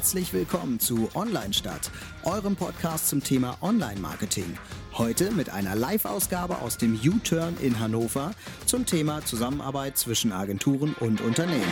Herzlich willkommen zu Online Stadt, eurem Podcast zum Thema Online-Marketing. Heute mit einer Live-Ausgabe aus dem U-Turn in Hannover zum Thema Zusammenarbeit zwischen Agenturen und Unternehmen.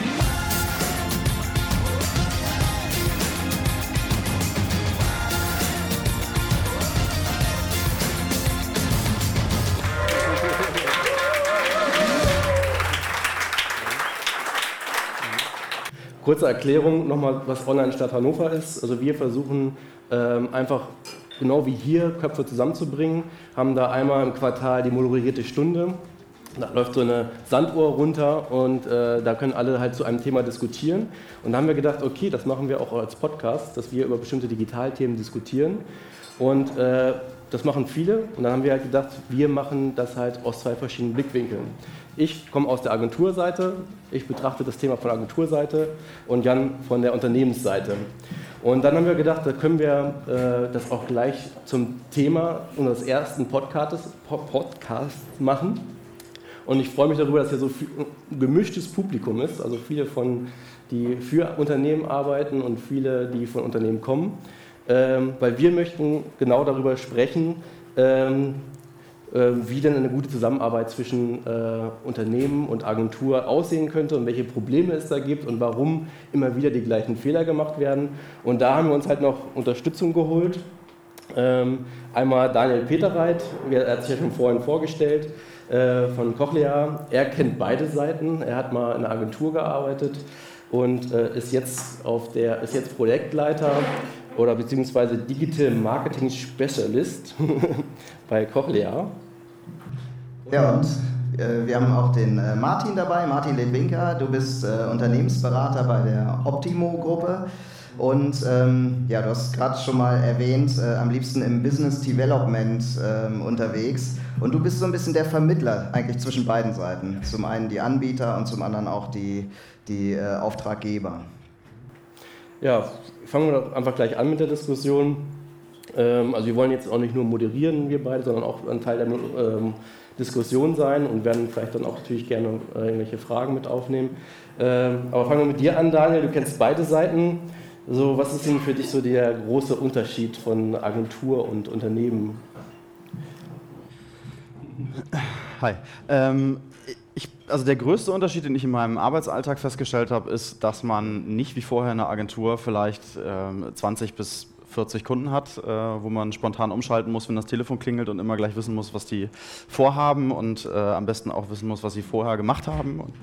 Kurze Erklärung nochmal, was Online Stadt Hannover ist. Also wir versuchen ähm, einfach genau wie hier Köpfe zusammenzubringen, haben da einmal im Quartal die moderierte Stunde. Da läuft so eine Sanduhr runter und äh, da können alle halt zu einem Thema diskutieren. Und da haben wir gedacht, okay, das machen wir auch als Podcast, dass wir über bestimmte Digitalthemen diskutieren. Und äh, das machen viele. Und dann haben wir halt gedacht, wir machen das halt aus zwei verschiedenen Blickwinkeln. Ich komme aus der Agenturseite, ich betrachte das Thema von der Agenturseite und Jan von der Unternehmensseite. Und dann haben wir gedacht, da können wir äh, das auch gleich zum Thema unseres ersten Podcasts, Podcast machen. Und ich freue mich darüber, dass hier so ein gemischtes Publikum ist, also viele von, die für Unternehmen arbeiten und viele, die von Unternehmen kommen. Ähm, weil wir möchten genau darüber sprechen, ähm, ähm, wie denn eine gute Zusammenarbeit zwischen äh, Unternehmen und Agentur aussehen könnte und welche Probleme es da gibt und warum immer wieder die gleichen Fehler gemacht werden. Und da haben wir uns halt noch Unterstützung geholt. Einmal Daniel Peterreit, er hat sich ja schon vorhin vorgestellt, äh, von Cochlea. Er kennt beide Seiten, er hat mal in einer Agentur gearbeitet und äh, ist, jetzt auf der, ist jetzt Projektleiter oder beziehungsweise Digital Marketing Specialist bei Cochlea. Ja, und äh, wir haben auch den äh, Martin dabei, Martin Ledwinker. Du bist äh, Unternehmensberater bei der Optimo-Gruppe. Und ähm, ja, du hast gerade schon mal erwähnt, äh, am liebsten im Business Development ähm, unterwegs. Und du bist so ein bisschen der Vermittler eigentlich zwischen beiden Seiten. Zum einen die Anbieter und zum anderen auch die, die äh, Auftraggeber. Ja, fangen wir einfach gleich an mit der Diskussion. Ähm, also wir wollen jetzt auch nicht nur moderieren, wir beide, sondern auch ein Teil der ähm, Diskussion sein und werden vielleicht dann auch natürlich gerne äh, irgendwelche Fragen mit aufnehmen. Ähm, aber fangen wir mit dir an, Daniel. Du kennst beide Seiten. So, was ist denn für dich so der große Unterschied von Agentur und Unternehmen? Hi. Ähm, also der größte Unterschied, den ich in meinem Arbeitsalltag festgestellt habe, ist, dass man nicht wie vorher in einer Agentur vielleicht ähm, 20 bis 40 Kunden hat, äh, wo man spontan umschalten muss, wenn das Telefon klingelt und immer gleich wissen muss, was die vorhaben und äh, am besten auch wissen muss, was sie vorher gemacht haben und,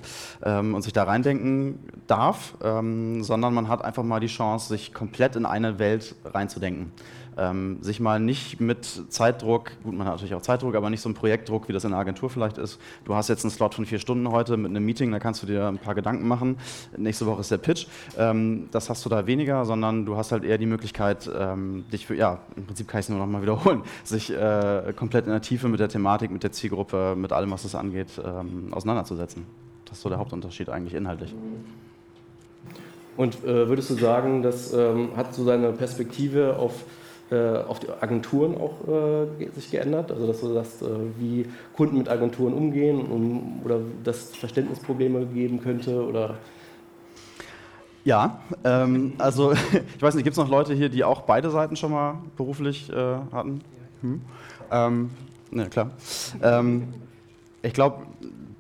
ähm, und sich da reindenken darf, ähm, sondern man hat einfach mal die Chance, sich komplett in eine Welt reinzudenken ähm, sich mal nicht mit Zeitdruck, gut, man hat natürlich auch Zeitdruck, aber nicht so ein Projektdruck, wie das in der Agentur vielleicht ist. Du hast jetzt einen Slot von vier Stunden heute mit einem Meeting, da kannst du dir ein paar Gedanken machen. Nächste Woche ist der Pitch. Ähm, das hast du da weniger, sondern du hast halt eher die Möglichkeit, ähm, dich für, ja, im Prinzip kann ich es nur noch mal wiederholen, sich äh, komplett in der Tiefe mit der Thematik, mit der Zielgruppe, mit allem, was das angeht, ähm, auseinanderzusetzen. Das ist so der Hauptunterschied eigentlich inhaltlich. Und äh, würdest du sagen, das ähm, hat so seine Perspektive auf auf die Agenturen auch äh, sich geändert? Also dass sagst, äh, wie Kunden mit Agenturen umgehen um, oder das Verständnisprobleme geben könnte oder ja, ähm, also ich weiß nicht, gibt es noch Leute hier, die auch beide Seiten schon mal beruflich äh, hatten? Hm. Ähm, ne, klar. Ähm, ich glaube,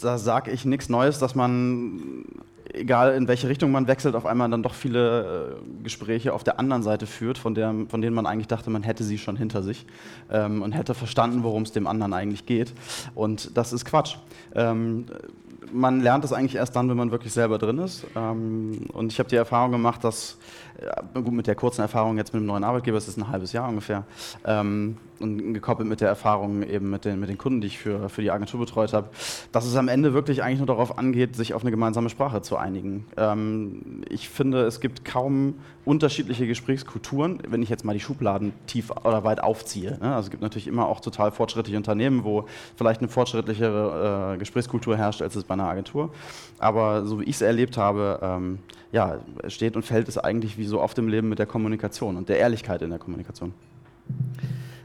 da sage ich nichts Neues, dass man egal in welche Richtung man wechselt, auf einmal dann doch viele äh, Gespräche auf der anderen Seite führt, von, der, von denen man eigentlich dachte, man hätte sie schon hinter sich ähm, und hätte verstanden, worum es dem anderen eigentlich geht. Und das ist Quatsch. Ähm, man lernt es eigentlich erst dann, wenn man wirklich selber drin ist. Ähm, und ich habe die Erfahrung gemacht, dass, gut, mit der kurzen Erfahrung jetzt mit dem neuen Arbeitgeber, es ist ein halbes Jahr ungefähr, ähm, und gekoppelt mit der Erfahrung eben mit den, mit den Kunden, die ich für, für die Agentur betreut habe, dass es am Ende wirklich eigentlich nur darauf angeht, sich auf eine gemeinsame Sprache zu einigen. Ähm, ich finde, es gibt kaum unterschiedliche Gesprächskulturen, wenn ich jetzt mal die Schubladen tief oder weit aufziehe. Ne? Also es gibt natürlich immer auch total fortschrittliche Unternehmen, wo vielleicht eine fortschrittlichere äh, Gesprächskultur herrscht, als es bei einer Agentur. Aber so wie ich es erlebt habe, ähm, ja, steht und fällt es eigentlich wie so oft im Leben mit der Kommunikation und der Ehrlichkeit in der Kommunikation.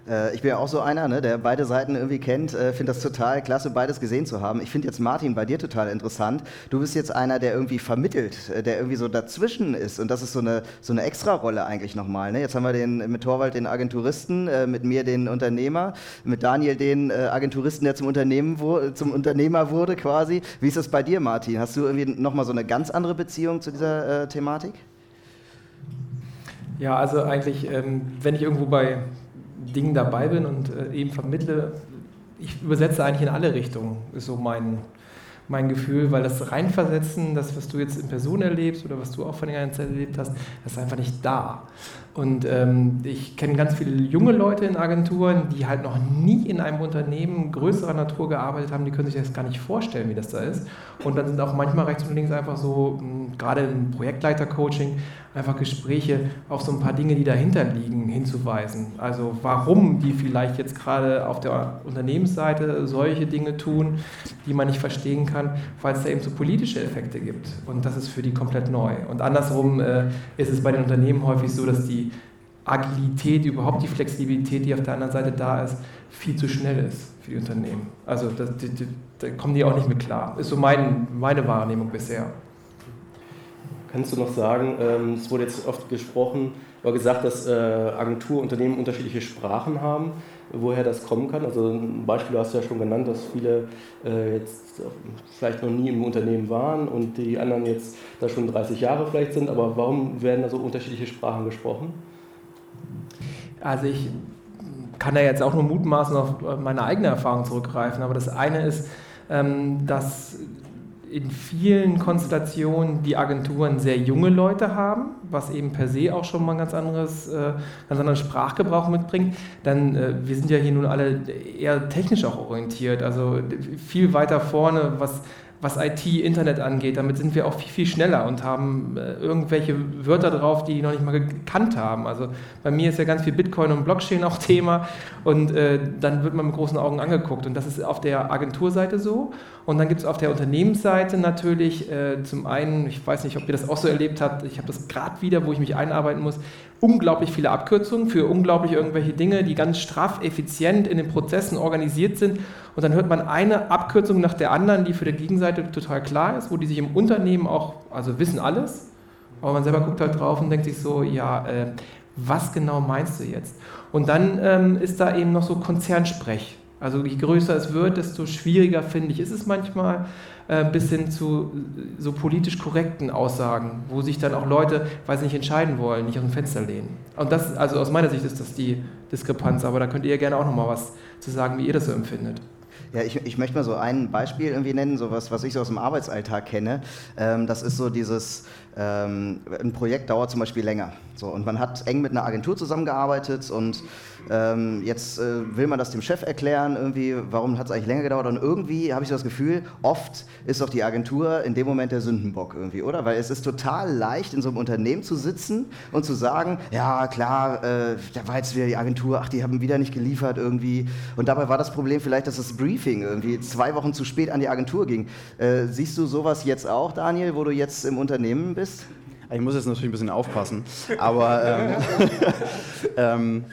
Äh, ich bin ja auch so einer, ne, der beide Seiten irgendwie kennt. Äh, finde das total klasse, beides gesehen zu haben. Ich finde jetzt Martin bei dir total interessant. Du bist jetzt einer, der irgendwie vermittelt, äh, der irgendwie so dazwischen ist. Und das ist so eine, so eine Extra-Rolle eigentlich nochmal. Ne? Jetzt haben wir den, mit Torwald den Agenturisten, äh, mit mir den Unternehmer, mit Daniel den äh, Agenturisten, der zum, Unternehmen wo, zum Unternehmer wurde quasi. Wie ist das bei dir, Martin? Hast du irgendwie nochmal so eine ganz andere Beziehung zu dieser äh, Thematik? Ja, also eigentlich, ähm, wenn ich irgendwo bei Dingen dabei bin und äh, eben vermittle, ich übersetze eigentlich in alle Richtungen, ist so mein, mein Gefühl, weil das Reinversetzen, das, was du jetzt in Person erlebst oder was du auch von der ganzen Zeit erlebt hast, das ist einfach nicht da. Und ähm, ich kenne ganz viele junge Leute in Agenturen, die halt noch nie in einem Unternehmen größerer Natur gearbeitet haben, die können sich das gar nicht vorstellen, wie das da ist. Und dann sind auch manchmal rechts und links einfach so, mh, gerade im Projektleiter-Coaching, einfach Gespräche auf so ein paar Dinge, die dahinter liegen, hinzuweisen. Also warum die vielleicht jetzt gerade auf der Unternehmensseite solche Dinge tun, die man nicht verstehen kann, weil es da eben so politische Effekte gibt. Und das ist für die komplett neu. Und andersrum äh, ist es bei den Unternehmen häufig so, dass die Agilität, überhaupt die Flexibilität, die auf der anderen Seite da ist, viel zu schnell ist für die Unternehmen. Also da kommen die auch nicht mit klar. Ist so mein, meine Wahrnehmung bisher. Kannst du noch sagen, ähm, es wurde jetzt oft gesprochen, oder gesagt, dass äh, Agenturunternehmen unterschiedliche Sprachen haben, woher das kommen kann. Also ein Beispiel hast du ja schon genannt, dass viele äh, jetzt vielleicht noch nie im Unternehmen waren und die anderen jetzt da schon 30 Jahre vielleicht sind, aber warum werden da so unterschiedliche Sprachen gesprochen? Also ich kann da jetzt auch nur mutmaßen auf meine eigene Erfahrung zurückgreifen, aber das eine ist, ähm, dass in vielen Konstellationen die Agenturen sehr junge Leute haben, was eben per se auch schon mal ein ganz anderes, äh, ganz anderen Sprachgebrauch mitbringt. Dann, äh, wir sind ja hier nun alle eher technisch auch orientiert, also viel weiter vorne, was was IT, Internet angeht. Damit sind wir auch viel, viel schneller und haben äh, irgendwelche Wörter drauf, die die noch nicht mal gekannt haben. Also bei mir ist ja ganz viel Bitcoin und Blockchain auch Thema und äh, dann wird man mit großen Augen angeguckt. Und das ist auf der Agenturseite so. Und dann gibt es auf der Unternehmensseite natürlich äh, zum einen, ich weiß nicht, ob ihr das auch so erlebt habt, ich habe das gerade wieder, wo ich mich einarbeiten muss, unglaublich viele Abkürzungen für unglaublich irgendwelche Dinge, die ganz straff, effizient in den Prozessen organisiert sind. Und dann hört man eine Abkürzung nach der anderen, die für die Gegenseite total klar ist, wo die sich im Unternehmen auch, also wissen alles, aber man selber guckt halt drauf und denkt sich so, ja, äh, was genau meinst du jetzt? Und dann ähm, ist da eben noch so Konzernsprech. Also je größer es wird, desto schwieriger finde ich ist es manchmal, äh, bis hin zu so politisch korrekten Aussagen, wo sich dann auch Leute, weil sie nicht entscheiden wollen, nicht aus dem Fenster lehnen. Und das, also aus meiner Sicht ist das die Diskrepanz, aber da könnt ihr gerne auch nochmal was zu sagen, wie ihr das so empfindet. Ja, ich, ich möchte mal so ein Beispiel irgendwie nennen, so was, was ich so aus dem Arbeitsalltag kenne. Ähm, das ist so dieses, ähm, ein Projekt dauert zum Beispiel länger. So, und man hat eng mit einer Agentur zusammengearbeitet und ähm, jetzt äh, will man das dem Chef erklären, irgendwie, warum hat es eigentlich länger gedauert? Und irgendwie habe ich so das Gefühl, oft ist doch die Agentur in dem Moment der Sündenbock irgendwie, oder? Weil es ist total leicht, in so einem Unternehmen zu sitzen und zu sagen, ja klar, äh, da war jetzt wieder die Agentur, ach, die haben wieder nicht geliefert irgendwie. Und dabei war das Problem vielleicht, dass das Briefing irgendwie zwei Wochen zu spät an die Agentur ging. Äh, siehst du sowas jetzt auch, Daniel, wo du jetzt im Unternehmen bist? Ich muss jetzt natürlich ein bisschen aufpassen, aber ähm, ähm,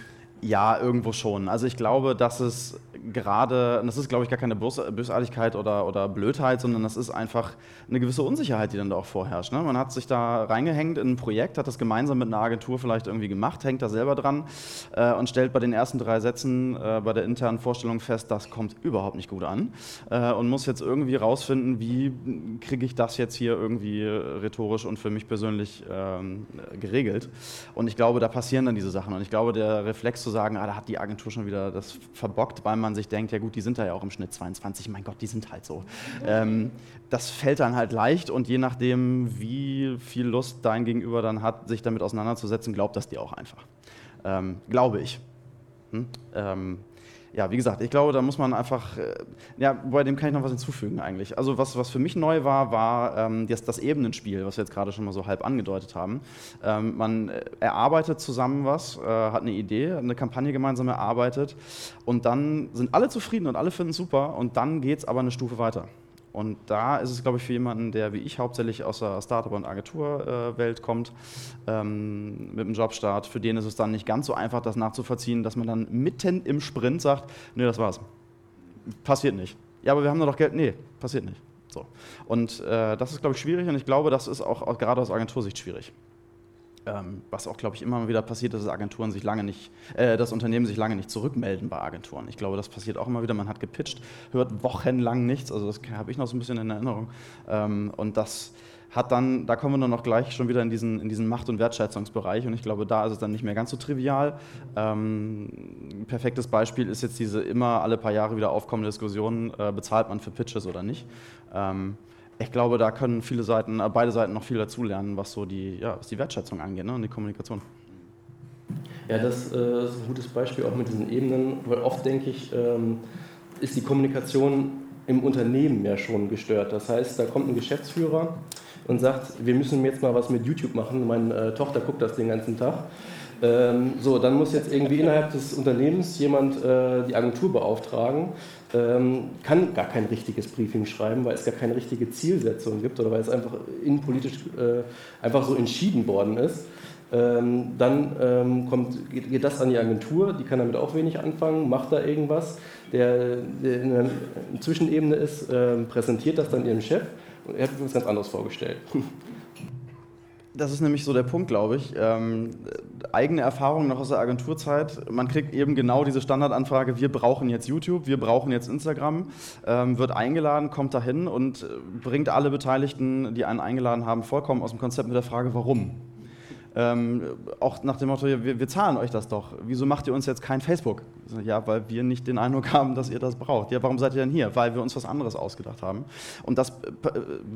ja, irgendwo schon. Also ich glaube, dass es gerade, das ist glaube ich gar keine Bösartigkeit oder, oder Blödheit, sondern das ist einfach eine gewisse Unsicherheit, die dann da auch vorherrscht. Ne? Man hat sich da reingehängt in ein Projekt, hat das gemeinsam mit einer Agentur vielleicht irgendwie gemacht, hängt da selber dran äh, und stellt bei den ersten drei Sätzen äh, bei der internen Vorstellung fest, das kommt überhaupt nicht gut an äh, und muss jetzt irgendwie rausfinden, wie kriege ich das jetzt hier irgendwie rhetorisch und für mich persönlich ähm, geregelt. Und ich glaube, da passieren dann diese Sachen und ich glaube, der Reflex zu sagen, ah, da hat die Agentur schon wieder das verbockt, weil man sich denkt, ja gut, die sind da ja auch im Schnitt 22, mein Gott, die sind halt so. Ähm, das fällt dann halt leicht und je nachdem, wie viel Lust dein Gegenüber dann hat, sich damit auseinanderzusetzen, glaubt das dir auch einfach. Ähm, glaube ich. Hm? Ähm, ja, wie gesagt, ich glaube, da muss man einfach, äh, ja, bei dem kann ich noch was hinzufügen eigentlich. Also was, was für mich neu war, war ähm, das, das Ebenenspiel, was wir jetzt gerade schon mal so halb angedeutet haben. Ähm, man äh, erarbeitet zusammen was, äh, hat eine Idee, eine Kampagne gemeinsam erarbeitet und dann sind alle zufrieden und alle finden es super und dann geht es aber eine Stufe weiter. Und da ist es, glaube ich, für jemanden, der wie ich hauptsächlich aus der Startup- und Agenturwelt kommt, ähm, mit dem Jobstart, für den ist es dann nicht ganz so einfach, das nachzuvollziehen, dass man dann mitten im Sprint sagt, nee, das war's. Passiert nicht. Ja, aber wir haben da doch Geld. Nee, passiert nicht. So. Und äh, das ist, glaube ich, schwierig und ich glaube, das ist auch, auch gerade aus Agentursicht schwierig. Ähm, was auch, glaube ich, immer wieder passiert, dass Agenturen sich lange nicht, äh, das Unternehmen sich lange nicht zurückmelden bei Agenturen. Ich glaube, das passiert auch immer wieder. Man hat gepitcht, hört wochenlang nichts. Also das habe ich noch so ein bisschen in Erinnerung. Ähm, und das hat dann, da kommen wir dann auch gleich schon wieder in diesen, in diesen Macht- und Wertschätzungsbereich und ich glaube, da ist es dann nicht mehr ganz so trivial. Ähm, ein perfektes Beispiel ist jetzt diese immer alle paar Jahre wieder aufkommende Diskussion, äh, bezahlt man für Pitches oder nicht. Ähm, ich glaube, da können viele Seiten, äh, beide Seiten noch viel dazulernen, was so die, ja, was die Wertschätzung angeht ne, und die Kommunikation. Ja, das äh, ist ein gutes Beispiel auch mit diesen Ebenen, weil oft denke ich, ähm, ist die Kommunikation im Unternehmen ja schon gestört. Das heißt, da kommt ein Geschäftsführer und sagt, wir müssen jetzt mal was mit YouTube machen. Meine äh, Tochter guckt das den ganzen Tag. Ähm, so, dann muss jetzt irgendwie innerhalb des Unternehmens jemand äh, die Agentur beauftragen, ähm, kann gar kein richtiges Briefing schreiben, weil es gar keine richtige Zielsetzung gibt oder weil es einfach innenpolitisch äh, einfach so entschieden worden ist. Ähm, dann ähm, kommt, geht, geht, das an die Agentur, die kann damit auch wenig anfangen, macht da irgendwas, der, der in einer Zwischenebene ist, äh, präsentiert das dann ihrem Chef und er hat sich was ganz anderes vorgestellt. Das ist nämlich so der Punkt, glaube ich. Ähm, eigene Erfahrungen noch aus der Agenturzeit. Man kriegt eben genau diese Standardanfrage, wir brauchen jetzt YouTube, wir brauchen jetzt Instagram, ähm, wird eingeladen, kommt dahin und äh, bringt alle Beteiligten, die einen eingeladen haben, vollkommen aus dem Konzept mit der Frage, warum. Ähm, auch nach dem Motto, wir, wir, zahlen euch das doch. Wieso macht ihr uns jetzt kein Facebook? Ja, weil wir nicht den Eindruck haben, dass ihr das braucht. Ja, warum seid ihr denn hier? Weil wir uns was anderes ausgedacht haben. Und das äh,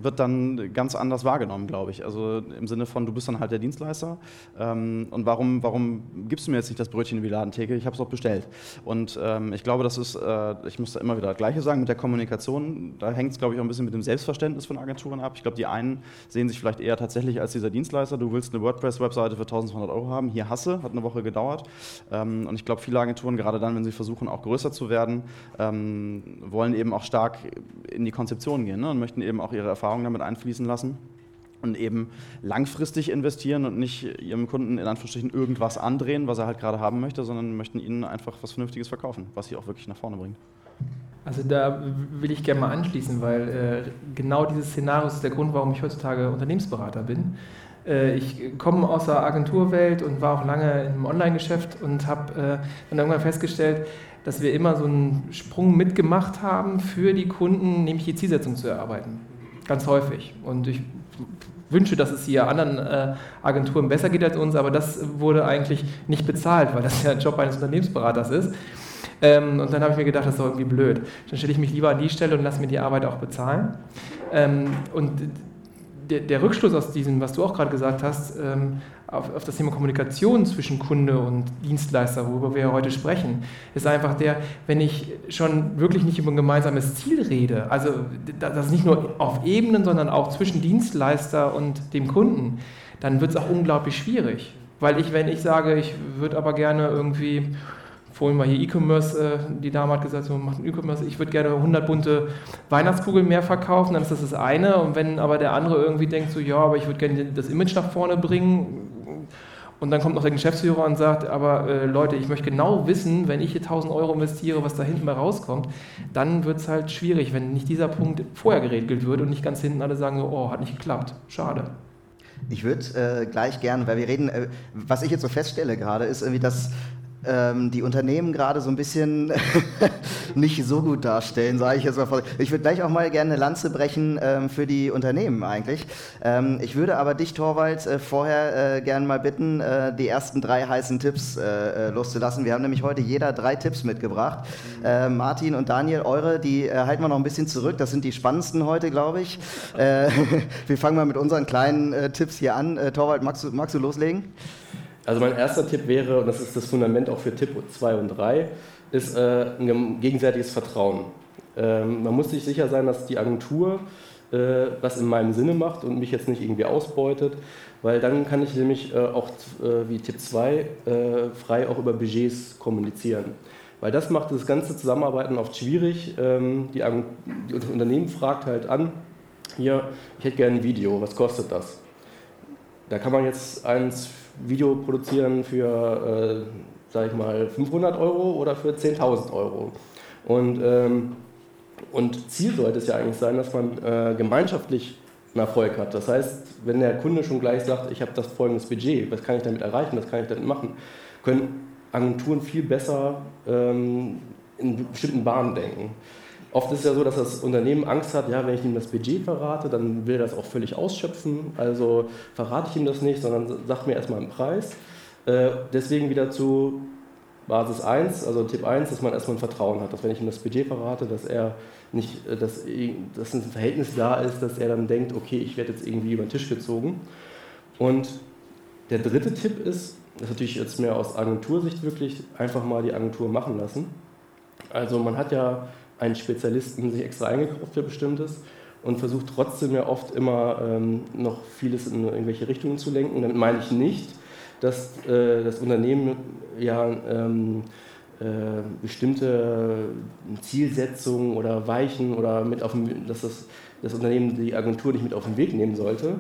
wird dann ganz anders wahrgenommen, glaube ich. Also im Sinne von, du bist dann halt der Dienstleister. Ähm, und warum, warum gibst du mir jetzt nicht das Brötchen in die Ladentheke? Ich habe es doch bestellt. Und ähm, ich glaube, das ist, äh, ich muss da immer wieder das Gleiche sagen, mit der Kommunikation, da hängt es, glaube ich, auch ein bisschen mit dem Selbstverständnis von Agenturen ab. Ich glaube, die einen sehen sich vielleicht eher tatsächlich als dieser Dienstleister. Du willst eine WordPress-Website Webseite für 1200 Euro haben. Hier hasse, hat eine Woche gedauert. Ähm, und ich glaube, viele Agenturen, gerade dann, wenn sie versuchen, auch größer zu werden, ähm, wollen eben auch stark in die Konzeption gehen ne? und möchten eben auch ihre Erfahrungen damit einfließen lassen und eben langfristig investieren und nicht ihrem Kunden in Anführungsstrichen irgendwas andrehen, was er halt gerade haben möchte, sondern möchten ihnen einfach was Vernünftiges verkaufen, was sie auch wirklich nach vorne bringt. Also da will ich gerne mal anschließen, weil äh, genau dieses Szenario ist der Grund, warum ich heutzutage Unternehmensberater bin. Äh, ich komme aus der Agenturwelt und war auch lange im Online-Geschäft und habe äh, dann irgendwann festgestellt, dass wir immer so einen Sprung mitgemacht haben für die Kunden, nämlich die Zielsetzung zu erarbeiten. Ganz häufig. Und ich wünsche, dass es hier anderen äh, Agenturen besser geht als uns, aber das wurde eigentlich nicht bezahlt, weil das ja ein Job eines Unternehmensberaters ist. Ähm, und dann habe ich mir gedacht, das ist doch irgendwie blöd. Dann stelle ich mich lieber an die Stelle und lasse mir die Arbeit auch bezahlen. Ähm, und der, der, Rückschluss aus diesem, was du auch gerade gesagt hast, ähm, auf, auf, das Thema Kommunikation zwischen Kunde und Dienstleister, worüber wir heute sprechen, ist einfach der, wenn ich schon wirklich nicht über ein gemeinsames Ziel rede, also das nicht nur auf Ebenen, sondern auch zwischen Dienstleister und dem Kunden, dann wird es auch unglaublich schwierig. Weil ich, wenn ich sage, ich würde aber gerne irgendwie vorhin mal hier E-Commerce, äh, die Dame hat gesagt, so macht ein E-Commerce, ich würde gerne 100 bunte Weihnachtskugeln mehr verkaufen, dann ist das das eine. Und wenn aber der andere irgendwie denkt, so ja, aber ich würde gerne das Image nach vorne bringen, und dann kommt noch der Geschäftsführer und sagt, aber äh, Leute, ich möchte genau wissen, wenn ich hier 1000 Euro investiere, was da hinten mal rauskommt, dann wird es halt schwierig, wenn nicht dieser Punkt vorher geregelt wird und nicht ganz hinten alle sagen, so, oh, hat nicht geklappt, schade. Ich würde äh, gleich gerne, weil wir reden, äh, was ich jetzt so feststelle gerade, ist irgendwie, dass die Unternehmen gerade so ein bisschen nicht so gut darstellen, sage ich jetzt mal. Ich würde gleich auch mal gerne eine Lanze brechen ähm, für die Unternehmen eigentlich. Ähm, ich würde aber dich, Torwald, äh, vorher äh, gerne mal bitten, äh, die ersten drei heißen Tipps loszulassen. Wir haben nämlich heute jeder drei Tipps mitgebracht. Äh, Martin und Daniel, eure, die halten wir noch ein bisschen zurück. Das sind die spannendsten heute, glaube ich. wir fangen mal mit unseren kleinen Tipps hier an. Torwald, magst du, magst du loslegen? Also mein erster Tipp wäre, und das ist das Fundament auch für Tipp 2 und 3, ist äh, ein gegenseitiges Vertrauen. Ähm, man muss sich sicher sein, dass die Agentur äh, was in meinem Sinne macht und mich jetzt nicht irgendwie ausbeutet, weil dann kann ich nämlich äh, auch äh, wie Tipp 2 äh, frei auch über Budgets kommunizieren. Weil das macht das ganze Zusammenarbeiten oft schwierig. Ähm, die, die Unternehmen fragt halt an, hier, ich hätte gerne ein Video, was kostet das? Da kann man jetzt ein Video produzieren für, äh, sage ich mal, 500 Euro oder für 10.000 Euro. Und, ähm, und Ziel sollte es ja eigentlich sein, dass man äh, gemeinschaftlich einen Erfolg hat. Das heißt, wenn der Kunde schon gleich sagt, ich habe das folgendes Budget, was kann ich damit erreichen, was kann ich damit machen, können Agenturen viel besser ähm, in bestimmten Bahnen denken. Oft ist es ja so, dass das Unternehmen Angst hat, ja, wenn ich ihm das Budget verrate, dann will er das auch völlig ausschöpfen. Also verrate ich ihm das nicht, sondern sagt mir erstmal einen Preis. Äh, deswegen wieder zu Basis 1, also Tipp 1, dass man erstmal ein Vertrauen hat, dass wenn ich ihm das Budget verrate, dass er nicht, äh, dass, dass ein Verhältnis da ist, dass er dann denkt, okay, ich werde jetzt irgendwie über den Tisch gezogen. Und der dritte Tipp ist, das ist natürlich jetzt mehr aus Agentursicht wirklich, einfach mal die Agentur machen lassen. Also man hat ja einen Spezialisten sich extra eingekauft für Bestimmtes und versucht trotzdem ja oft immer ähm, noch vieles in irgendwelche Richtungen zu lenken. Damit meine ich nicht, dass äh, das Unternehmen ja ähm, äh, bestimmte Zielsetzungen oder Weichen oder mit auf dem, dass das, das Unternehmen die Agentur nicht mit auf den Weg nehmen sollte,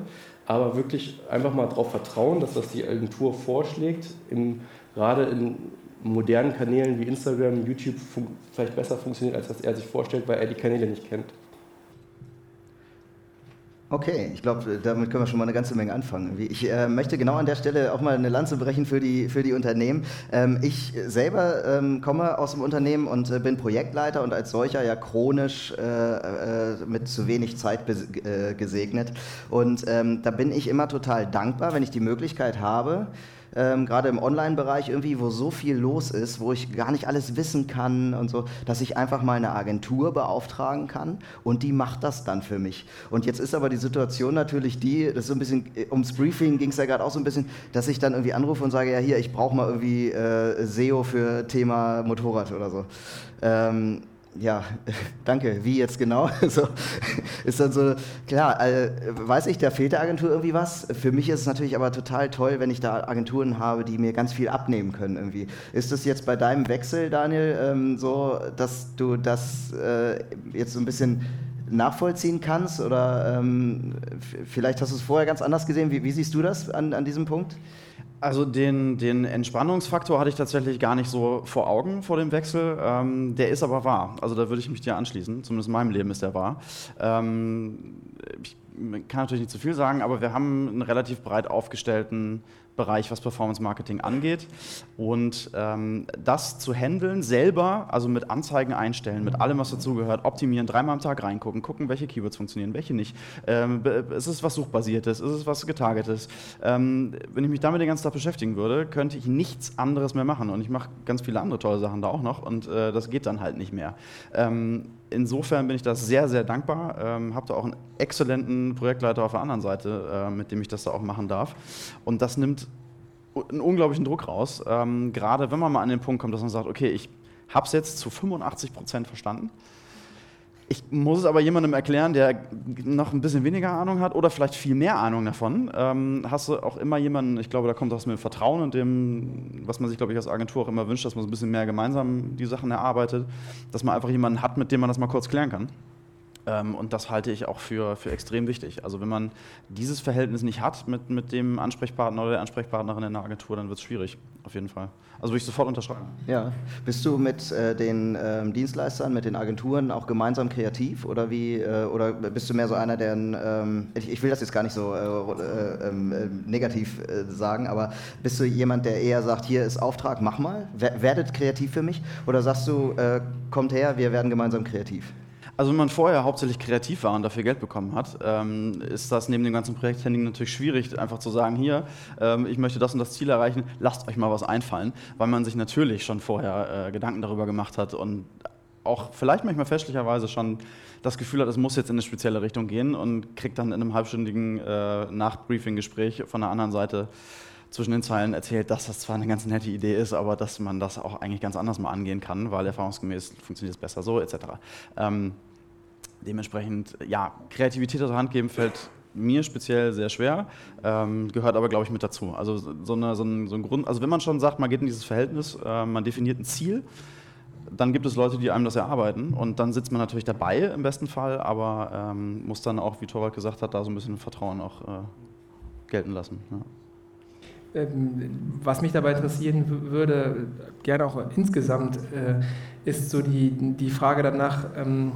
aber wirklich einfach mal darauf vertrauen, dass das die Agentur vorschlägt, im, gerade in modernen Kanälen wie Instagram, YouTube vielleicht besser funktioniert, als was er sich vorstellt, weil er die Kanäle nicht kennt. Okay, ich glaube, damit können wir schon mal eine ganze Menge anfangen. Ich äh, möchte genau an der Stelle auch mal eine Lanze brechen für die, für die Unternehmen. Ähm, ich selber ähm, komme aus dem Unternehmen und äh, bin Projektleiter und als solcher ja chronisch äh, äh mit zu wenig Zeit äh, gesegnet. Und ähm, da bin ich immer total dankbar, wenn ich die Möglichkeit habe, ähm, gerade im Online-Bereich irgendwie, wo so viel los ist, wo ich gar nicht alles wissen kann und so, dass ich einfach mal eine Agentur beauftragen kann und die macht das dann für mich. Und jetzt ist aber die Situation natürlich die, das ist so ein bisschen, äh, ums Briefing ging es ja gerade auch so ein bisschen, dass ich dann irgendwie anrufe und sage, ja hier, ich brauche mal irgendwie äh, SEO für Thema Motorrad oder so. Ähm, ja, danke, wie jetzt genau? so, ist dann so, klar, äh, weiß ich, da fehlt der Agentur irgendwie was. Für mich ist es natürlich aber total toll, wenn ich da Agenturen habe, die mir ganz viel abnehmen können irgendwie. Ist es jetzt bei deinem Wechsel, Daniel, ähm, so, dass du das äh, jetzt so ein bisschen nachvollziehen kannst? Oder ähm, vielleicht hast du es vorher ganz anders gesehen. Wie, wie siehst du das an, an diesem Punkt? Also den, den Entspannungsfaktor hatte ich tatsächlich gar nicht so vor Augen vor dem Wechsel. Ähm, der ist aber wahr. Also da würde ich mich dir anschließen. Zumindest in meinem Leben ist der wahr. Ähm, ich kann natürlich nicht zu viel sagen, aber wir haben einen relativ breit aufgestellten Bereich, was Performance Marketing angeht. Und ähm, das zu handeln, selber, also mit Anzeigen einstellen, mit allem, was dazugehört, optimieren, dreimal am Tag reingucken, gucken, welche Keywords funktionieren, welche nicht. Ähm, ist es was Suchbasiertes? Ist es was Getargetes? Ähm, wenn ich mich damit den ganzen Tag beschäftigen würde, könnte ich nichts anderes mehr machen. Und ich mache ganz viele andere tolle Sachen da auch noch und äh, das geht dann halt nicht mehr. Ähm, insofern bin ich das sehr, sehr dankbar. Ähm, habe da auch einen exzellenten Projektleiter auf der anderen Seite, äh, mit dem ich das da auch machen darf. Und das nimmt einen unglaublichen Druck raus. Ähm, gerade wenn man mal an den Punkt kommt, dass man sagt, okay, ich habe es jetzt zu 85 Prozent verstanden. Ich muss es aber jemandem erklären, der noch ein bisschen weniger Ahnung hat oder vielleicht viel mehr Ahnung davon. Ähm, hast du auch immer jemanden, ich glaube, da kommt das mit dem Vertrauen und dem, was man sich, glaube ich, als Agentur auch immer wünscht, dass man so ein bisschen mehr gemeinsam die Sachen erarbeitet, dass man einfach jemanden hat, mit dem man das mal kurz klären kann. Ähm, und das halte ich auch für, für extrem wichtig. Also wenn man dieses Verhältnis nicht hat mit, mit dem Ansprechpartner oder der Ansprechpartnerin in der Agentur, dann wird es schwierig, auf jeden Fall. Also würde ich sofort unterschreiben. Ja. Bist du mit äh, den ähm, Dienstleistern, mit den Agenturen auch gemeinsam kreativ oder wie äh, oder bist du mehr so einer, der ähm, ich, ich, will das jetzt gar nicht so äh, äh ähm, äh, negativ äh, sagen, aber bist du jemand, der eher sagt, hier ist Auftrag, mach mal, werdet kreativ für mich oder sagst du, kommt her, wir werden gemeinsam kreativ? Also wenn man vorher hauptsächlich kreativ war und dafür Geld bekommen hat, ähm, ist das neben dem ganzen Projekthandling natürlich schwierig, einfach zu sagen, hier, ähm, ich möchte das und das Ziel erreichen, lasst euch mal was einfallen, weil man sich natürlich schon vorher äh, Gedanken darüber gemacht hat und auch vielleicht manchmal fälschlicherweise schon das Gefühl hat, es muss jetzt in eine spezielle Richtung gehen und kriegt dann in einem halbstündigen äh, Nachbriefing-Gespräch von der anderen Seite zwischen den Zeilen erzählt, dass das zwar eine ganz nette Idee ist, aber dass man das auch eigentlich ganz anders mal angehen kann, weil erfahrungsgemäß funktioniert es besser so, etc. Ähm, dementsprechend, ja, Kreativität aus der Hand geben fällt mir speziell sehr schwer, ähm, gehört aber, glaube ich, mit dazu. Also so, eine, so, ein, so, ein, Grund, also wenn man schon sagt, man geht in dieses Verhältnis, äh, man definiert ein Ziel dann gibt es Leute, die einem das erarbeiten und dann sitzt man natürlich dabei im besten Fall, aber ähm, muss dann auch, wie Torwald gesagt hat, da so ein bisschen Vertrauen auch äh, gelten lassen. Ja. Ähm, was mich dabei interessieren würde, gerne auch insgesamt, äh, ist so die, die Frage danach, ähm,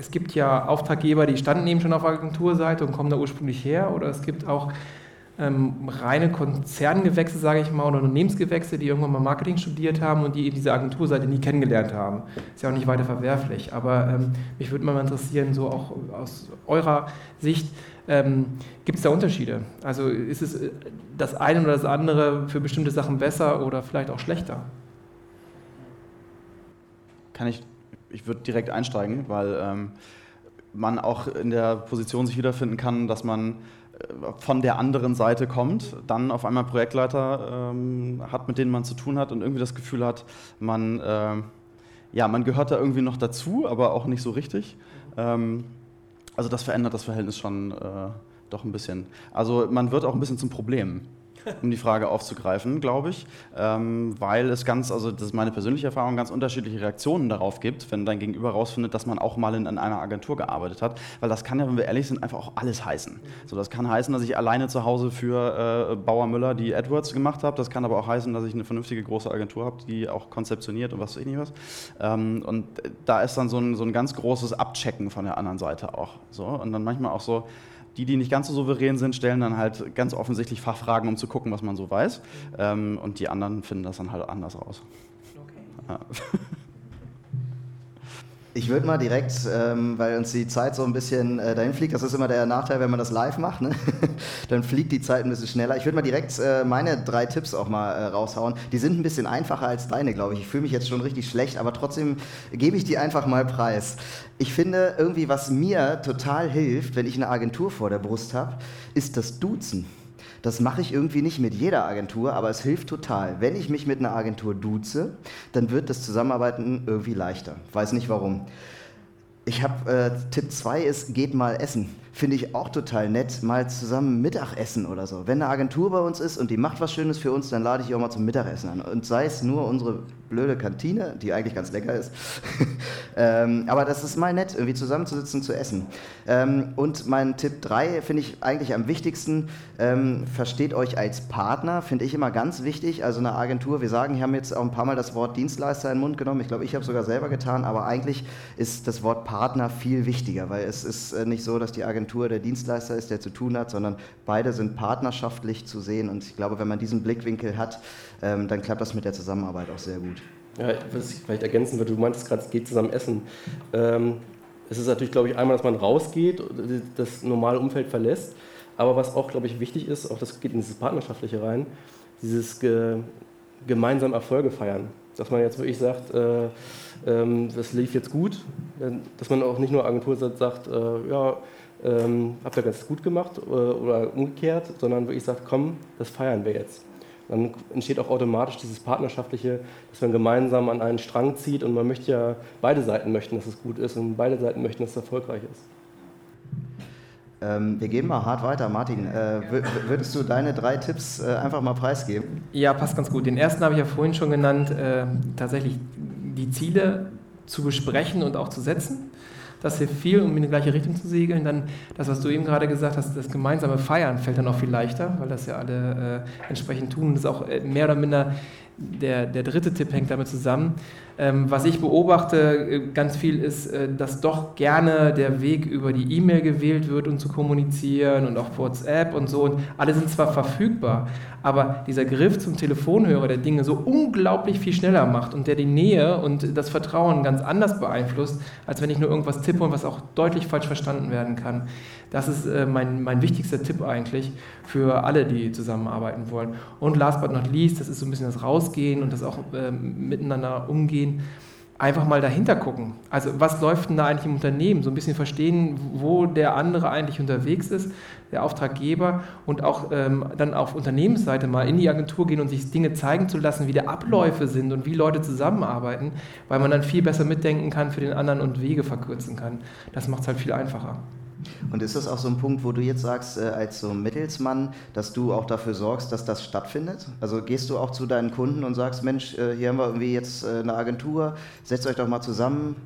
es gibt ja Auftraggeber, die standen eben schon auf Agenturseite und kommen da ursprünglich her, oder es gibt auch ähm, reine Konzerngewächse, sage ich mal, oder Unternehmensgewächse, die irgendwann mal Marketing studiert haben und die eben diese Agenturseite nie kennengelernt haben. Ist ja auch nicht weiter verwerflich. Aber ähm, mich würde mal interessieren, so auch aus eurer Sicht, ähm, gibt es da Unterschiede? Also ist es äh, das eine oder das andere für bestimmte Sachen besser oder vielleicht auch schlechter? Kann ich, ich würde direkt einsteigen, weil ähm, man auch in der Position sich wiederfinden kann, dass man von der anderen Seite kommt, dann auf einmal Projektleiter ähm, hat, mit denen man zu tun hat und irgendwie das Gefühl hat, man, äh, ja, man gehört da irgendwie noch dazu, aber auch nicht so richtig. Ähm, also das verändert das Verhältnis schon äh, doch ein bisschen. Also man wird auch ein bisschen zum Problem um die Frage aufzugreifen, glaube ich, ähm, weil es ganz, also das ist meine persönliche Erfahrung, ganz unterschiedliche Reaktionen darauf gibt, wenn dein Gegenüber rausfindet, dass man auch mal in, in, einer Agentur gearbeitet hat, weil das kann ja, wenn wir ehrlich sind, einfach auch alles heißen. So, das kann heißen, dass ich alleine zu Hause für äh, Bauer Müller die AdWords gemacht habe, das kann aber auch heißen, dass ich eine vernünftige große Agentur habe, die auch konzeptioniert und was weiß ich nicht was. Ähm, und da ist dann so ein, so ein ganz großes Abchecken von der anderen Seite auch. So, und dann manchmal auch so, die, die nicht ganz so souverän sind, stellen dann halt ganz offensichtlich Fachfragen, um zu gucken, was man so weiß. Ähm, und die anderen finden das dann halt anders raus. Okay. Ja. Ich würde mal direkt, ähm, weil uns die Zeit so ein bisschen äh, dahin fliegt, das ist immer der Nachteil, wenn man das live macht, ne? dann fliegt die Zeit ein bisschen schneller. Ich würde mal direkt äh, meine drei Tipps auch mal äh, raushauen. Die sind ein bisschen einfacher als deine, glaube ich. Ich fühle mich jetzt schon richtig schlecht, aber trotzdem gebe ich die einfach mal preis. Ich finde irgendwie, was mir total hilft, wenn ich eine Agentur vor der Brust habe, ist das Duzen. Das mache ich irgendwie nicht mit jeder Agentur, aber es hilft total. Wenn ich mich mit einer Agentur duze, dann wird das Zusammenarbeiten irgendwie leichter. Weiß nicht warum. Ich habe äh, Tipp 2 ist, geht mal essen finde ich auch total nett, mal zusammen Mittagessen oder so. Wenn eine Agentur bei uns ist und die macht was Schönes für uns, dann lade ich auch mal zum Mittagessen an. Und sei es nur unsere blöde Kantine, die eigentlich ganz lecker ist. ähm, aber das ist mal nett, irgendwie zusammenzusitzen, zu essen. Ähm, und mein Tipp 3 finde ich eigentlich am wichtigsten, ähm, versteht euch als Partner, finde ich immer ganz wichtig. Also eine Agentur, wir sagen, wir haben jetzt auch ein paar Mal das Wort Dienstleister in den Mund genommen. Ich glaube, ich habe es sogar selber getan, aber eigentlich ist das Wort Partner viel wichtiger, weil es ist äh, nicht so, dass die Agentur der Dienstleister ist, der zu tun hat, sondern beide sind partnerschaftlich zu sehen. Und ich glaube, wenn man diesen Blickwinkel hat, ähm, dann klappt das mit der Zusammenarbeit auch sehr gut. Ja, was ich vielleicht ergänzen würde, du meintest gerade, es geht zusammen essen. Ähm, es ist natürlich, glaube ich, einmal, dass man rausgeht, das normale Umfeld verlässt. Aber was auch, glaube ich, wichtig ist, auch das geht in dieses Partnerschaftliche rein, dieses ge gemeinsam Erfolge feiern. Dass man jetzt wirklich sagt, äh, ähm, das lief jetzt gut, dass man auch nicht nur Agentur sagt, äh, ja, ähm, habt ihr ganz gut gemacht äh, oder umgekehrt, sondern wirklich sagt, komm, das feiern wir jetzt. Dann entsteht auch automatisch dieses Partnerschaftliche, dass man gemeinsam an einen Strang zieht und man möchte ja, beide Seiten möchten, dass es gut ist und beide Seiten möchten, dass es erfolgreich ist. Ähm, wir gehen mal hart weiter. Martin, äh, würdest du deine drei Tipps äh, einfach mal preisgeben? Ja, passt ganz gut. Den ersten habe ich ja vorhin schon genannt, äh, tatsächlich die Ziele zu besprechen und auch zu setzen. Das hilft viel, um in die gleiche Richtung zu segeln. Dann das, was du eben gerade gesagt hast, das gemeinsame Feiern fällt dann auch viel leichter, weil das ja alle äh, entsprechend tun. Das ist auch äh, mehr oder minder der, der dritte Tipp hängt damit zusammen. Ähm, was ich beobachte äh, ganz viel ist, äh, dass doch gerne der Weg über die E-Mail gewählt wird, um zu kommunizieren und auch WhatsApp und so. Und alle sind zwar verfügbar, aber dieser Griff zum Telefonhörer, der Dinge so unglaublich viel schneller macht und der die Nähe und das Vertrauen ganz anders beeinflusst, als wenn ich nur irgendwas tippe und was auch deutlich falsch verstanden werden kann. Das ist äh, mein, mein wichtigster Tipp eigentlich für alle, die zusammenarbeiten wollen. Und last but not least, das ist so ein bisschen das Rausgehen und das auch äh, miteinander umgehen. Einfach mal dahinter gucken. Also was läuft denn da eigentlich im Unternehmen? So ein bisschen verstehen, wo der andere eigentlich unterwegs ist, der Auftraggeber und auch ähm, dann auf Unternehmensseite mal in die Agentur gehen und sich Dinge zeigen zu lassen, wie die Abläufe sind und wie Leute zusammenarbeiten, weil man dann viel besser mitdenken kann für den anderen und Wege verkürzen kann. Das macht es halt viel einfacher. Und ist das auch so ein Punkt, wo du jetzt sagst, äh, als so Mittelsmann, dass du auch dafür sorgst, dass das stattfindet? Also gehst du auch zu deinen Kunden und sagst, Mensch, äh, hier haben wir irgendwie jetzt äh, eine Agentur, setzt euch doch mal zusammen.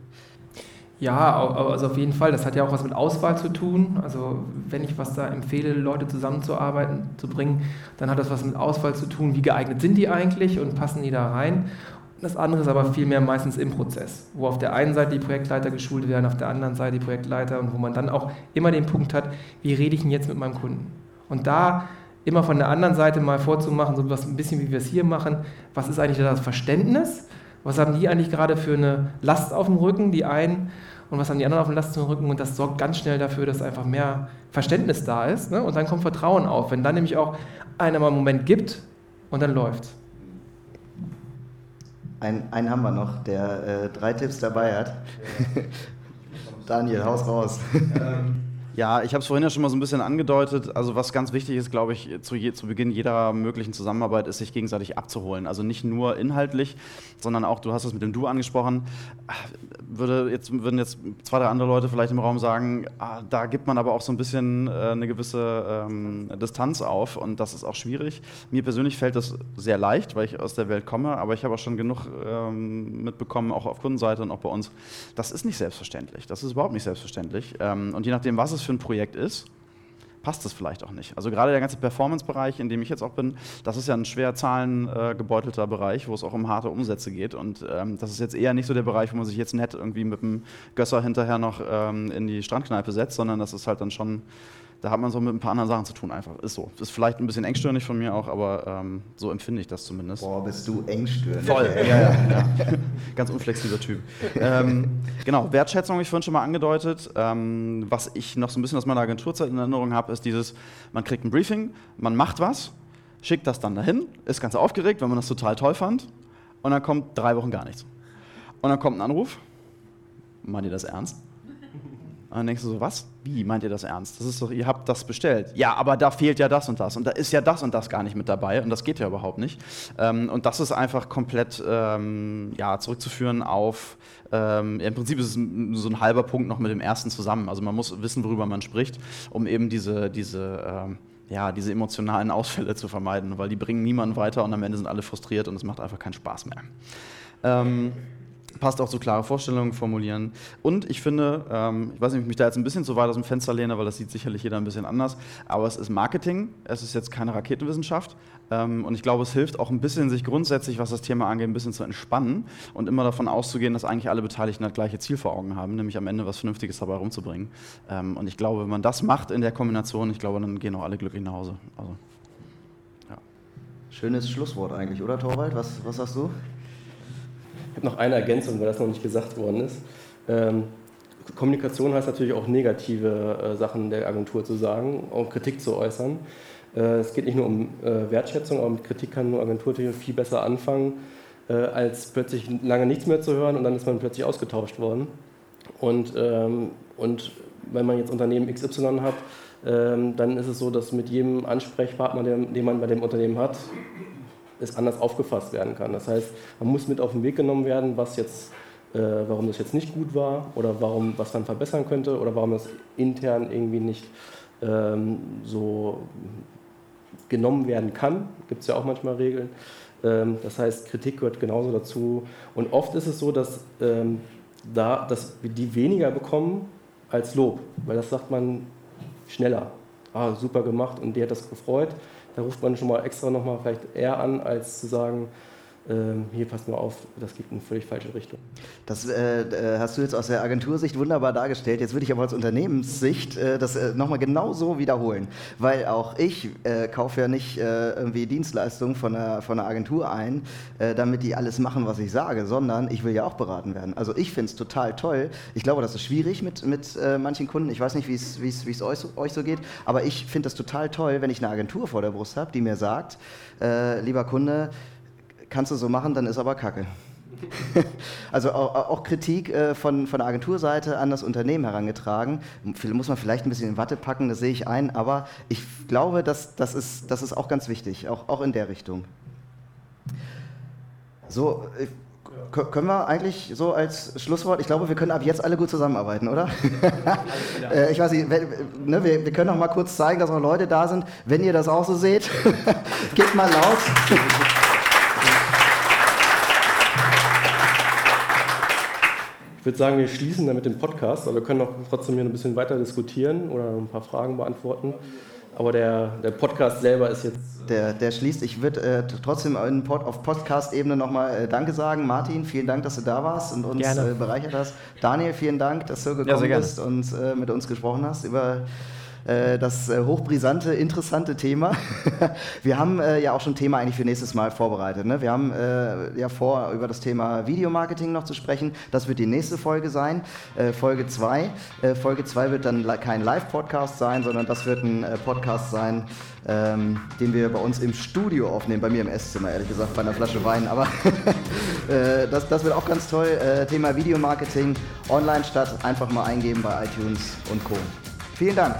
Ja, also auf jeden Fall. Das hat ja auch was mit Auswahl zu tun. Also wenn ich was da empfehle, Leute zusammenzuarbeiten, zu bringen, dann hat das was mit Auswahl zu tun. Wie geeignet sind die eigentlich und passen die da rein? Das andere ist aber vielmehr meistens im Prozess, wo auf der einen Seite die Projektleiter geschult werden, auf der anderen Seite die Projektleiter und wo man dann auch immer den Punkt hat, wie rede ich denn jetzt mit meinem Kunden? Und da immer von der anderen Seite mal vorzumachen, so was ein bisschen wie wir es hier machen, was ist eigentlich das Verständnis? Was haben die eigentlich gerade für eine Last auf dem Rücken, die einen, und was haben die anderen auf dem Last auf Rücken? Und das sorgt ganz schnell dafür, dass einfach mehr Verständnis da ist. Ne? Und dann kommt Vertrauen auf. Wenn dann nämlich auch einer mal einen Moment gibt und dann läuft's. Ein, einen haben wir noch, der äh, drei Tipps dabei hat. Daniel, haus raus. Ähm, ja, ich habe es vorhin ja schon mal so ein bisschen angedeutet. Also was ganz wichtig ist, glaube ich, zu, je, zu, Beginn jeder möglichen Zusammenarbeit ist, sich gegenseitig abzuholen. Also nicht nur inhaltlich, sondern auch, du hast es mit dem Du angesprochen, würde jetzt, würden jetzt zwei, drei andere Leute vielleicht im Raum sagen, ah, da gibt man aber auch so ein bisschen äh, eine gewisse ähm, Distanz auf und das ist auch schwierig. Mir persönlich fällt das sehr leicht, weil ich aus der Welt komme, aber ich habe auch schon genug ähm, mitbekommen, auch auf Kundenseite und auch bei uns. Das ist nicht selbstverständlich. Das ist überhaupt nicht selbstverständlich. Ähm, und je nachdem, was es für ein Projekt ist, passt das vielleicht auch nicht. Also gerade der ganze Performance-Bereich, in dem ich jetzt auch bin, das ist ja ein schwer zahlengebeutelter äh, Bereich, wo es auch um harte Umsätze geht. Und ähm, das ist jetzt eher nicht so der Bereich, wo man sich jetzt nett irgendwie mit dem Gösser hinterher noch ähm, in die Strandkneipe setzt, sondern das ist halt dann schon da hat man so mit ein paar anderen Sachen zu tun einfach. Ist so. Ist vielleicht ein bisschen engstirnig von mir auch, aber ähm, so empfinde ich das zumindest. Boah, bist du engstirnig. Voll. ja, ja, ja. Ganz unflexibler Typ. ähm, genau, Wertschätzung habe ich vorhin schon mal angedeutet. Ähm, was ich noch so ein bisschen aus meiner Agenturzeit in Erinnerung habe, ist dieses, man kriegt ein Briefing, man macht was, schickt das dann dahin, ist ganz aufgeregt, wenn man das total toll fand und dann kommt drei Wochen gar nichts. Und dann kommt ein Anruf, meint ihr das ernst? Und dann denkst du so, was? Wie meint ihr das ernst? Das ist doch, ihr habt das bestellt. Ja, aber da fehlt ja das und das. Und da ist ja das und das gar nicht mit dabei. Und das geht ja überhaupt nicht. Ähm, und das ist einfach komplett ähm, ja, zurückzuführen auf, ähm, im Prinzip ist es so ein halber Punkt noch mit dem ersten zusammen. Also man muss wissen, worüber man spricht, um eben diese, diese ähm, ja, diese emotionalen Ausfälle zu vermeiden, weil die bringen niemanden weiter und am Ende sind alle frustriert und es macht einfach keinen Spaß mehr. Ähm, passt auch zu klare Vorstellungen formulieren. Und ich finde, ähm, ich weiß nicht, ob ich mich da jetzt ein bisschen zu weit aus dem Fenster lehne, weil das sieht sicherlich jeder ein bisschen anders, aber es ist Marketing, es ist jetzt keine Raketenwissenschaft. Ähm, und ich glaube, es hilft auch ein bisschen, sich grundsätzlich, was das Thema angeht, ein bisschen zu entspannen und immer davon auszugehen, dass eigentlich alle Beteiligten das gleiche Ziel vor Augen haben, nämlich am Ende was Vernünftiges dabei rumzubringen. Ähm, und ich glaube, wenn man das macht in der Kombination, ich glaube, dann gehen auch alle glücklich nach Hause. Also. Schönes Schlusswort eigentlich, oder Torwald? Was, was sagst du? Ich habe noch eine Ergänzung, weil das noch nicht gesagt worden ist. Ähm, Kommunikation heißt natürlich auch negative äh, Sachen der Agentur zu sagen und Kritik zu äußern. Äh, es geht nicht nur um äh, Wertschätzung, aber mit Kritik kann eine Agentur viel besser anfangen, äh, als plötzlich lange nichts mehr zu hören und dann ist man plötzlich ausgetauscht worden. Und, ähm, und wenn man jetzt Unternehmen XY hat, ähm, dann ist es so, dass mit jedem Ansprechpartner, den, den man bei dem Unternehmen hat, es anders aufgefasst werden kann. Das heißt, man muss mit auf den Weg genommen werden, was jetzt, äh, warum das jetzt nicht gut war oder warum, was man verbessern könnte oder warum das intern irgendwie nicht ähm, so genommen werden kann. Gibt es ja auch manchmal Regeln. Ähm, das heißt, Kritik gehört genauso dazu. Und oft ist es so, dass, ähm, da, dass die weniger bekommen als Lob, weil das sagt man schneller. Ah, super gemacht und der hat das gefreut. Da ruft man schon mal extra nochmal vielleicht eher an, als zu sagen, ähm, hier passt mal auf, das geht in eine völlig falsche Richtung. Das äh, äh, hast du jetzt aus der Agentursicht wunderbar dargestellt. Jetzt würde ich aber aus Unternehmenssicht äh, das äh, nochmal genau so wiederholen. Weil auch ich äh, kaufe ja nicht äh, irgendwie Dienstleistungen von einer, von einer Agentur ein, äh, damit die alles machen, was ich sage, sondern ich will ja auch beraten werden. Also ich finde es total toll. Ich glaube, das ist schwierig mit, mit manchen Kunden. Ich weiß nicht, wie es euch, euch so geht, aber ich finde das total toll, wenn ich eine Agentur vor der Brust habe, die mir sagt, lieber Kunde, kannst du so machen, dann ist aber Kacke. also auch, Kritik äh, von, von der Agenturseite an das Unternehmen herangetragen. Muss man vielleicht ein bisschen in Watte packen, das sehe ich ein, aber ich glaube, dass, das, ist, das ist auch ganz wichtig, auch, auch in der Richtung. So, können wir eigentlich so als Schlusswort, ich glaube, wir können ab jetzt alle gut zusammenarbeiten, oder? äh, ich weiß nicht, ne, wir, wir, können noch mal kurz zeigen, dass auch Leute da sind. Wenn ihr das auch so seht, gebt mal laut. Ich würde sagen, wir schließen damit den Podcast, aber wir können auch trotzdem hier ein bisschen weiter diskutieren oder ein paar Fragen beantworten. Aber der, der Podcast selber ist jetzt. Der, der schließt. Ich würde äh, trotzdem Pod, auf Podcast-Ebene nochmal äh, Danke sagen. Martin, vielen Dank, dass du da warst und uns äh, bereichert hast. Daniel, vielen Dank, dass du gekommen ja, bist und äh, mit uns gesprochen hast über das äh, hochbrisante, interessante Thema. Wir haben äh, ja auch schon ein Thema eigentlich für nächstes Mal vorbereitet. Ne? Wir haben ja vor, über das Thema Videomarketing noch zu sprechen. Das wird die nächste Folge sein, Folge 2. Folge 2 wird dann kein Live-Podcast sein, sondern das wird ein Podcast sein, ähm, den wir bei uns im Studio aufnehmen, bei mir im Esszimmer, ehrlich gesagt, bei einer Flasche Wein. Aber äh, das, das wird auch ganz toll. Äh, Thema Videomarketing online statt einfach mal eingeben bei iTunes und Co. Vielen Dank.